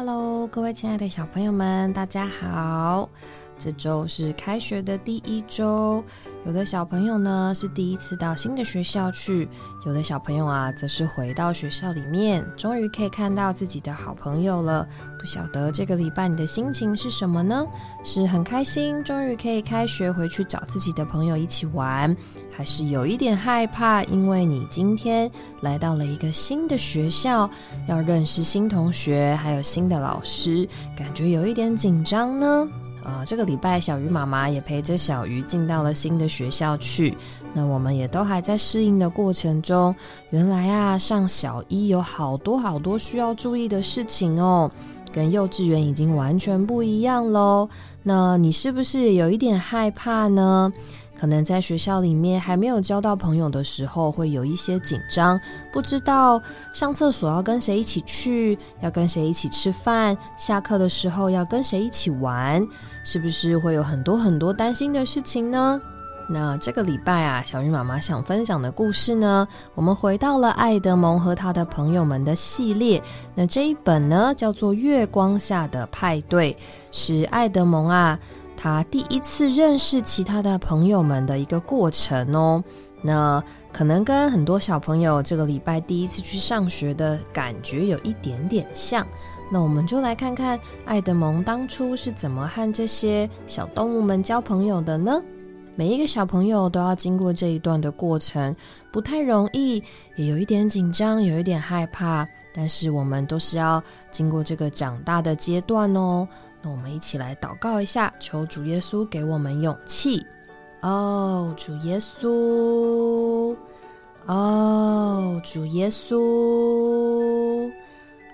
Hello，各位亲爱的小朋友们，大家好！这周是开学的第一周，有的小朋友呢是第一次到新的学校去，有的小朋友啊则是回到学校里面，终于可以看到自己的好朋友了。不晓得这个礼拜你的心情是什么呢？是很开心，终于可以开学回去找自己的朋友一起玩，还是有一点害怕，因为你今天来到了一个新的学校，要认识新同学，还有新的老师，感觉有一点紧张呢？啊，这个礼拜小鱼妈妈也陪着小鱼进到了新的学校去。那我们也都还在适应的过程中。原来啊，上小一有好多好多需要注意的事情哦，跟幼稚园已经完全不一样喽。那你是不是有一点害怕呢？可能在学校里面还没有交到朋友的时候，会有一些紧张，不知道上厕所要跟谁一起去，要跟谁一起吃饭，下课的时候要跟谁一起玩，是不是会有很多很多担心的事情呢？那这个礼拜啊，小鱼妈妈想分享的故事呢，我们回到了爱德蒙和他的朋友们的系列。那这一本呢，叫做《月光下的派对》，是爱德蒙啊。他第一次认识其他的朋友们的一个过程哦，那可能跟很多小朋友这个礼拜第一次去上学的感觉有一点点像。那我们就来看看爱德蒙当初是怎么和这些小动物们交朋友的呢？每一个小朋友都要经过这一段的过程，不太容易，也有一点紧张，有一点害怕，但是我们都是要经过这个长大的阶段哦。我们一起来祷告一下，求主耶稣给我们勇气。哦，主耶稣，哦，主耶稣，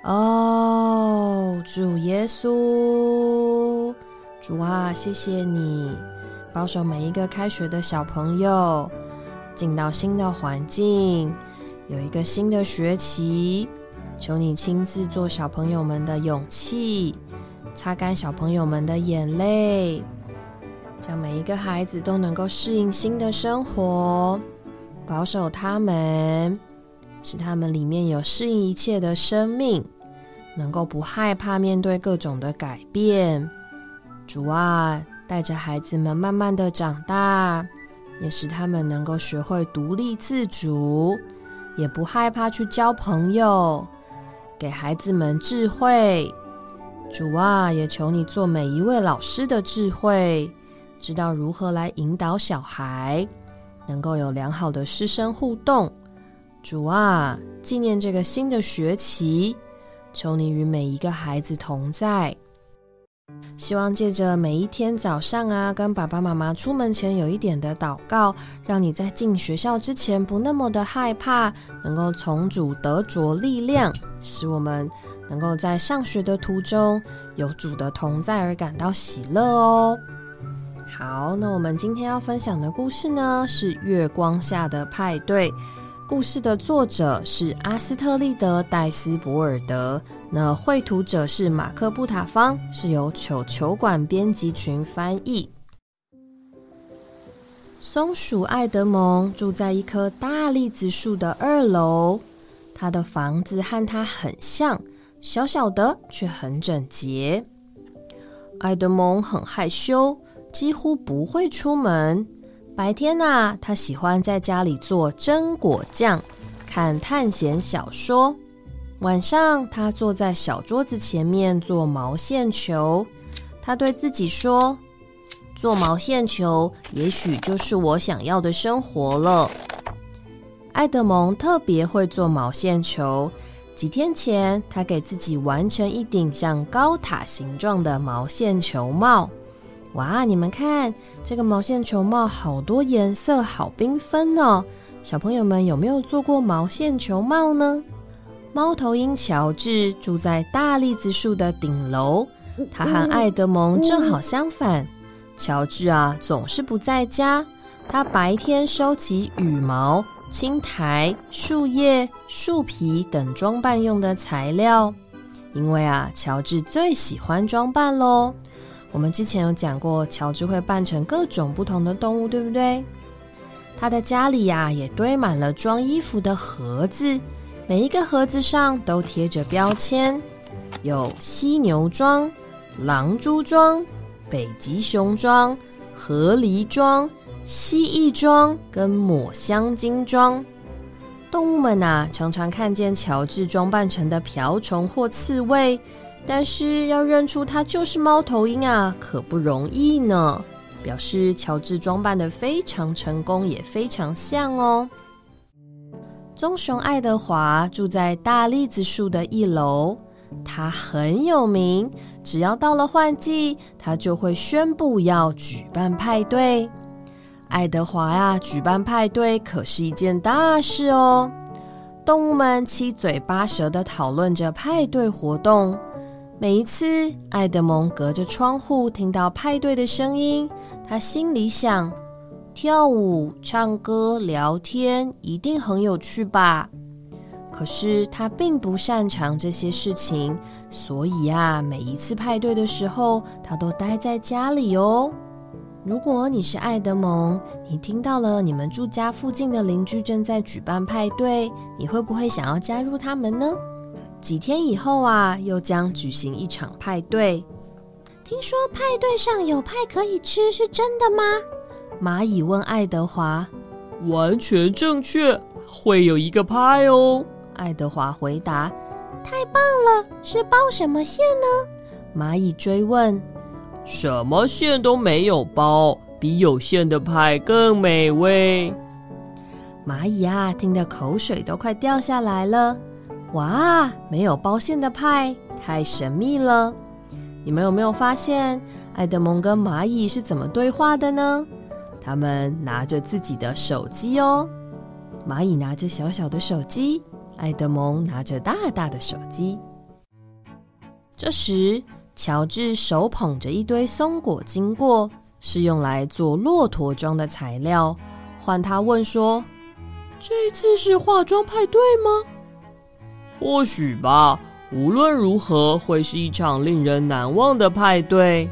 哦，主耶稣，主啊，谢谢你保守每一个开学的小朋友进到新的环境，有一个新的学期，求你亲自做小朋友们的勇气。擦干小朋友们的眼泪，让每一个孩子都能够适应新的生活，保守他们，使他们里面有适应一切的生命，能够不害怕面对各种的改变。主啊，带着孩子们慢慢的长大，也使他们能够学会独立自主，也不害怕去交朋友，给孩子们智慧。主啊，也求你做每一位老师的智慧，知道如何来引导小孩，能够有良好的师生互动。主啊，纪念这个新的学期，求你与每一个孩子同在。希望借着每一天早上啊，跟爸爸妈妈出门前有一点的祷告，让你在进学校之前不那么的害怕，能够从主得着力量，使我们。能够在上学的途中有主的同在而感到喜乐哦。好，那我们今天要分享的故事呢是《月光下的派对》。故事的作者是阿斯特利德·戴斯博尔德，那绘图者是马克·布塔方，是由球球馆编辑群翻译。松鼠爱德蒙住在一棵大栗子树的二楼，他的房子和他很像。小小的却很整洁。爱德蒙很害羞，几乎不会出门。白天啊，他喜欢在家里做榛果酱，看探险小说。晚上，他坐在小桌子前面做毛线球。他对自己说：“做毛线球，也许就是我想要的生活了。”爱德蒙特别会做毛线球。几天前，他给自己完成一顶像高塔形状的毛线球帽。哇，你们看这个毛线球帽，好多颜色，好缤纷哦！小朋友们有没有做过毛线球帽呢？猫头鹰乔治住在大栗子树的顶楼，他和爱德蒙正好相反。乔治啊，总是不在家，他白天收集羽毛。青苔、树叶、树皮等装扮用的材料，因为啊，乔治最喜欢装扮喽。我们之前有讲过，乔治会扮成各种不同的动物，对不对？他的家里呀，也堆满了装衣服的盒子，每一个盒子上都贴着标签。有犀牛装、狼蛛装、北极熊装、河狸装、蜥蜴装跟抹香鲸装。动物们呐，常常看见乔治装扮成的瓢虫或刺猬，但是要认出它就是猫头鹰啊，可不容易呢。表示乔治装扮的非常成功，也非常像哦。棕熊爱德华住在大栗子树的一楼，他很有名。只要到了换季，他就会宣布要举办派对。爱德华呀，举办派对可是一件大事哦。动物们七嘴八舌的讨论着派对活动。每一次，爱德蒙隔着窗户听到派对的声音，他心里想：跳舞、唱歌、聊天，一定很有趣吧？可是他并不擅长这些事情，所以啊，每一次派对的时候，他都待在家里哦。如果你是爱德蒙，你听到了你们住家附近的邻居正在举办派对，你会不会想要加入他们呢？几天以后啊，又将举行一场派对。听说派对上有派可以吃，是真的吗？蚂蚁问爱德华。完全正确，会有一个派哦。爱德华回答。太棒了，是包什么馅呢？蚂蚁追问。什么馅都没有包，比有馅的派更美味。蚂蚁啊，听得口水都快掉下来了。哇，没有包馅的派太神秘了。你们有没有发现，爱德蒙跟蚂蚁是怎么对话的呢？他们拿着自己的手机哦。蚂蚁拿着小小的手机，爱德蒙拿着大大的手机。这时。乔治手捧着一堆松果经过，是用来做骆驼装的材料。换他问说：“这次是化妆派对吗？”“或许吧。无论如何，会是一场令人难忘的派对。”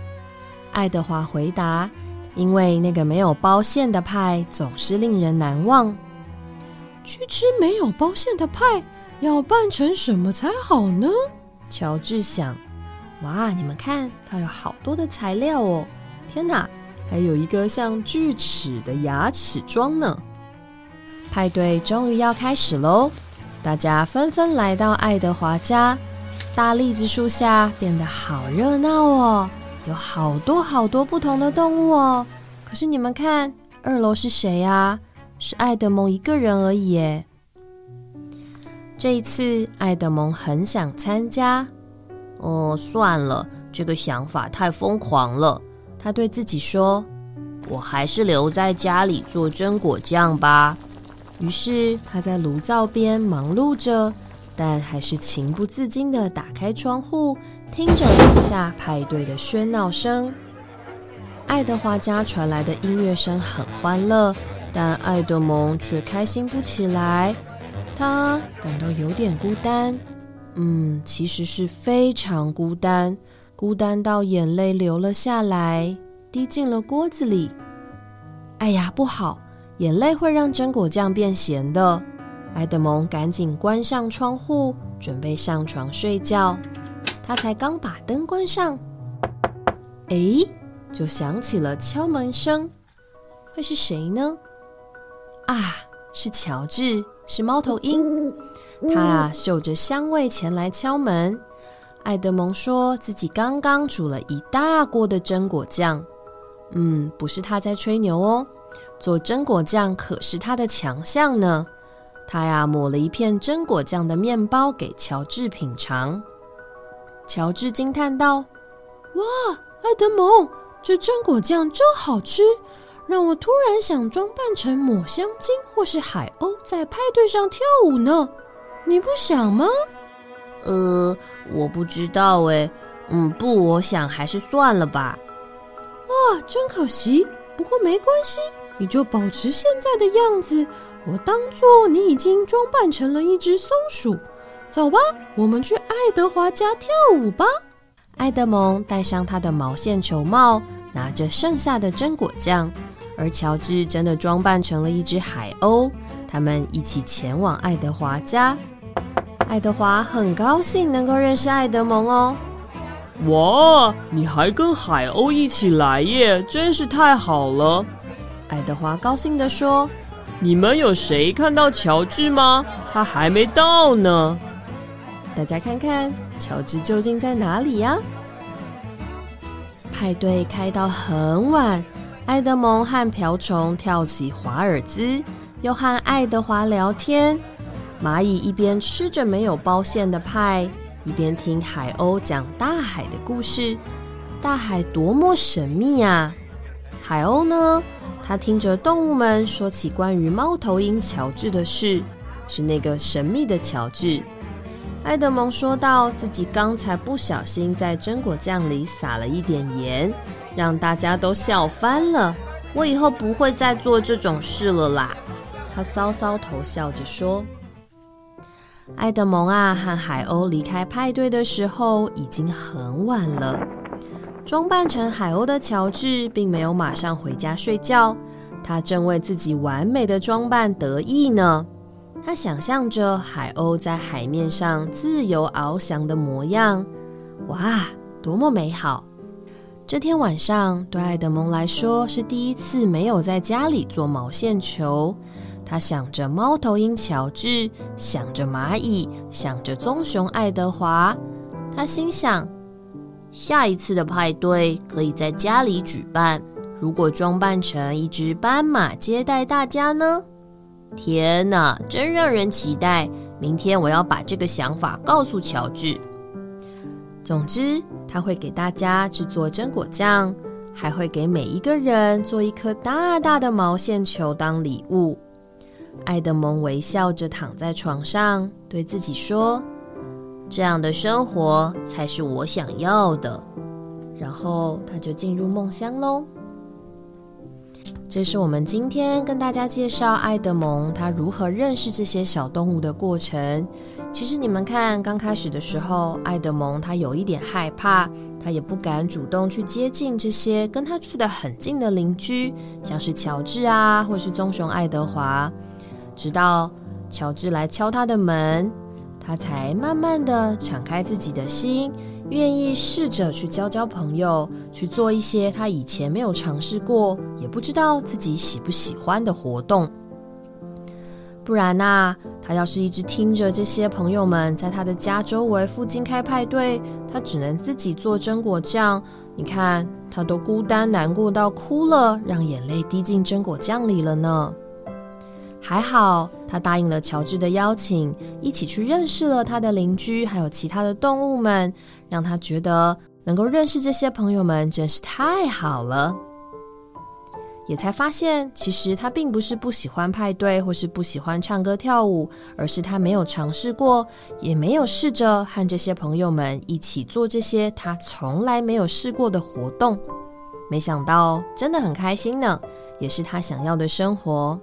爱德华回答：“因为那个没有包馅的派总是令人难忘。去吃没有包馅的派，要扮成什么才好呢？”乔治想。哇，你们看，它有好多的材料哦！天哪，还有一个像锯齿的牙齿装呢。派对终于要开始喽，大家纷纷来到爱德华家。大栗子树下变得好热闹哦，有好多好多不同的动物哦。可是你们看，二楼是谁呀？是爱德蒙一个人而已耶。这一次，爱德蒙很想参加。哦，算了，这个想法太疯狂了。他对自己说：“我还是留在家里做榛果酱吧。”于是他在炉灶边忙碌着，但还是情不自禁地打开窗户，听着楼下派对的喧闹声。爱德华家传来的音乐声很欢乐，但爱德蒙却开心不起来。他感到有点孤单。嗯，其实是非常孤单，孤单到眼泪流了下来，滴进了锅子里。哎呀，不好，眼泪会让榛果酱变咸的。埃德蒙赶紧关上窗户，准备上床睡觉。他才刚把灯关上，哎，就响起了敲门声。会是谁呢？啊，是乔治，是猫头鹰。他啊，嗅着香味前来敲门。爱德蒙说自己刚刚煮了一大锅的榛果酱。嗯，不是他在吹牛哦，做榛果酱可是他的强项呢。他呀，抹了一片榛果酱的面包给乔治品尝。乔治惊叹道：“哇，爱德蒙，这榛果酱真好吃，让我突然想装扮成抹香鲸或是海鸥，在派对上跳舞呢。”你不想吗？呃，我不知道哎。嗯，不，我想还是算了吧。啊，真可惜。不过没关系，你就保持现在的样子。我当做你已经装扮成了一只松鼠。走吧，我们去爱德华家跳舞吧。爱德蒙戴上他的毛线球帽，拿着剩下的榛果酱，而乔治真的装扮成了一只海鸥。他们一起前往爱德华家。爱德华很高兴能够认识爱德蒙哦。哇，你还跟海鸥一起来耶，真是太好了！爱德华高兴地说：“你们有谁看到乔治吗？他还没到呢。大家看看，乔治究竟在哪里呀？”派对开到很晚，爱德蒙和瓢虫跳起华尔兹，又和爱德华聊天。蚂蚁一边吃着没有包馅的派。一边听海鸥讲大海的故事，大海多么神秘呀！海鸥呢？他听着动物们说起关于猫头鹰乔治的事，是那个神秘的乔治。埃德蒙说到自己刚才不小心在榛果酱里撒了一点盐，让大家都笑翻了。我以后不会再做这种事了啦！他搔搔头，笑着说。爱德蒙啊，和海鸥离开派对的时候已经很晚了。装扮成海鸥的乔治并没有马上回家睡觉，他正为自己完美的装扮得意呢。他想象着海鸥在海面上自由翱翔的模样，哇，多么美好！这天晚上对爱德蒙来说是第一次没有在家里做毛线球。他想着猫头鹰乔治，想着蚂蚁，想着棕熊爱德华。他心想，下一次的派对可以在家里举办。如果装扮成一只斑马接待大家呢？天哪，真让人期待！明天我要把这个想法告诉乔治。总之，他会给大家制作榛果酱，还会给每一个人做一颗大大的毛线球当礼物。爱德蒙微笑着躺在床上，对自己说：“这样的生活才是我想要的。”然后他就进入梦乡喽。这是我们今天跟大家介绍爱德蒙他如何认识这些小动物的过程。其实你们看，刚开始的时候，爱德蒙他有一点害怕，他也不敢主动去接近这些跟他住得很近的邻居，像是乔治啊，或是棕熊爱德华。直到乔治来敲他的门，他才慢慢的敞开自己的心，愿意试着去交交朋友，去做一些他以前没有尝试过，也不知道自己喜不喜欢的活动。不然呐，他要是一直听着这些朋友们在他的家周围附近开派对，他只能自己做榛果酱。你看，他都孤单难过到哭了，让眼泪滴进榛果酱里了呢。还好，他答应了乔治的邀请，一起去认识了他的邻居，还有其他的动物们，让他觉得能够认识这些朋友们真是太好了。也才发现，其实他并不是不喜欢派对，或是不喜欢唱歌跳舞，而是他没有尝试过，也没有试着和这些朋友们一起做这些他从来没有试过的活动。没想到，真的很开心呢，也是他想要的生活。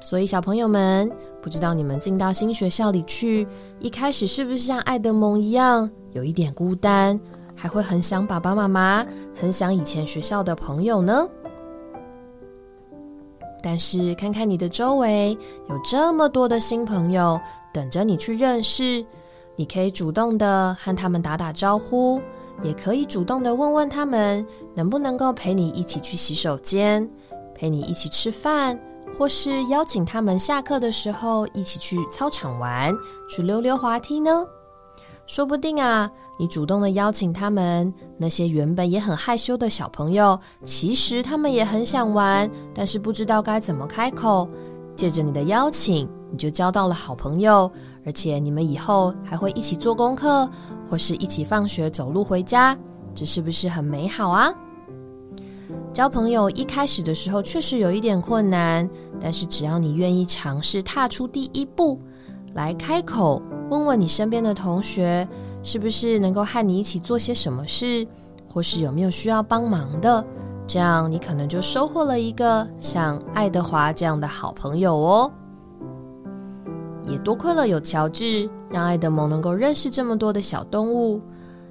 所以，小朋友们，不知道你们进到新学校里去，一开始是不是像爱德蒙一样，有一点孤单，还会很想爸爸妈妈，很想以前学校的朋友呢？但是，看看你的周围，有这么多的新朋友等着你去认识，你可以主动的和他们打打招呼，也可以主动的问问他们，能不能够陪你一起去洗手间，陪你一起吃饭。或是邀请他们下课的时候一起去操场玩，去溜溜滑梯呢？说不定啊，你主动的邀请他们，那些原本也很害羞的小朋友，其实他们也很想玩，但是不知道该怎么开口。借着你的邀请，你就交到了好朋友，而且你们以后还会一起做功课，或是一起放学走路回家，这是不是很美好啊？交朋友一开始的时候确实有一点困难，但是只要你愿意尝试踏出第一步，来开口问问你身边的同学，是不是能够和你一起做些什么事，或是有没有需要帮忙的，这样你可能就收获了一个像爱德华这样的好朋友哦。也多亏了有乔治，让爱德蒙能够认识这么多的小动物。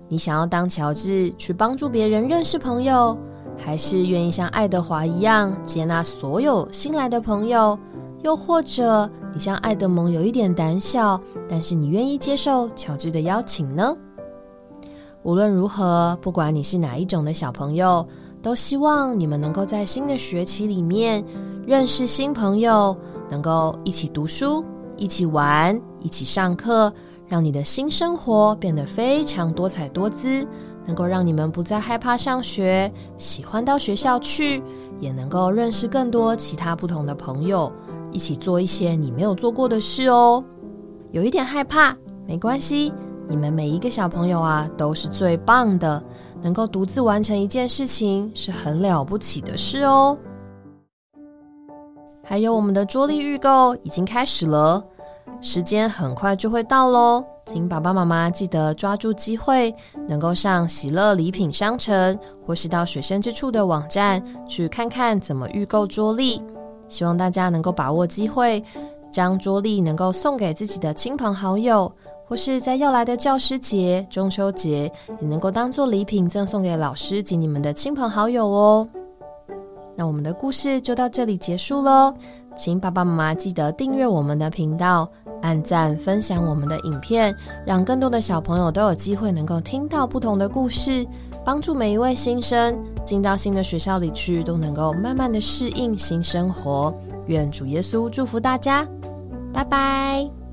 你想要当乔治去帮助别人认识朋友？还是愿意像爱德华一样接纳所有新来的朋友，又或者你像爱德蒙有一点胆小，但是你愿意接受乔治的邀请呢？无论如何，不管你是哪一种的小朋友，都希望你们能够在新的学期里面认识新朋友，能够一起读书、一起玩、一起上课，让你的新生活变得非常多彩多姿，能够让你们不再害怕上学，喜欢到学校去，也能够认识更多其他不同的朋友。一起做一些你没有做过的事哦，有一点害怕没关系，你们每一个小朋友啊都是最棒的，能够独自完成一件事情是很了不起的事哦。还有我们的桌历预购已经开始了，时间很快就会到喽，请爸爸妈妈记得抓住机会，能够上喜乐礼品商城或是到水深之处的网站去看看怎么预购桌历。希望大家能够把握机会，将桌历能够送给自己的亲朋好友，或是在要来的教师节、中秋节，也能够当做礼品赠送给老师及你们的亲朋好友哦。那我们的故事就到这里结束喽，请爸爸妈妈记得订阅我们的频道，按赞分享我们的影片，让更多的小朋友都有机会能够听到不同的故事。帮助每一位新生进到新的学校里去，都能够慢慢的适应新生活。愿主耶稣祝福大家，拜拜。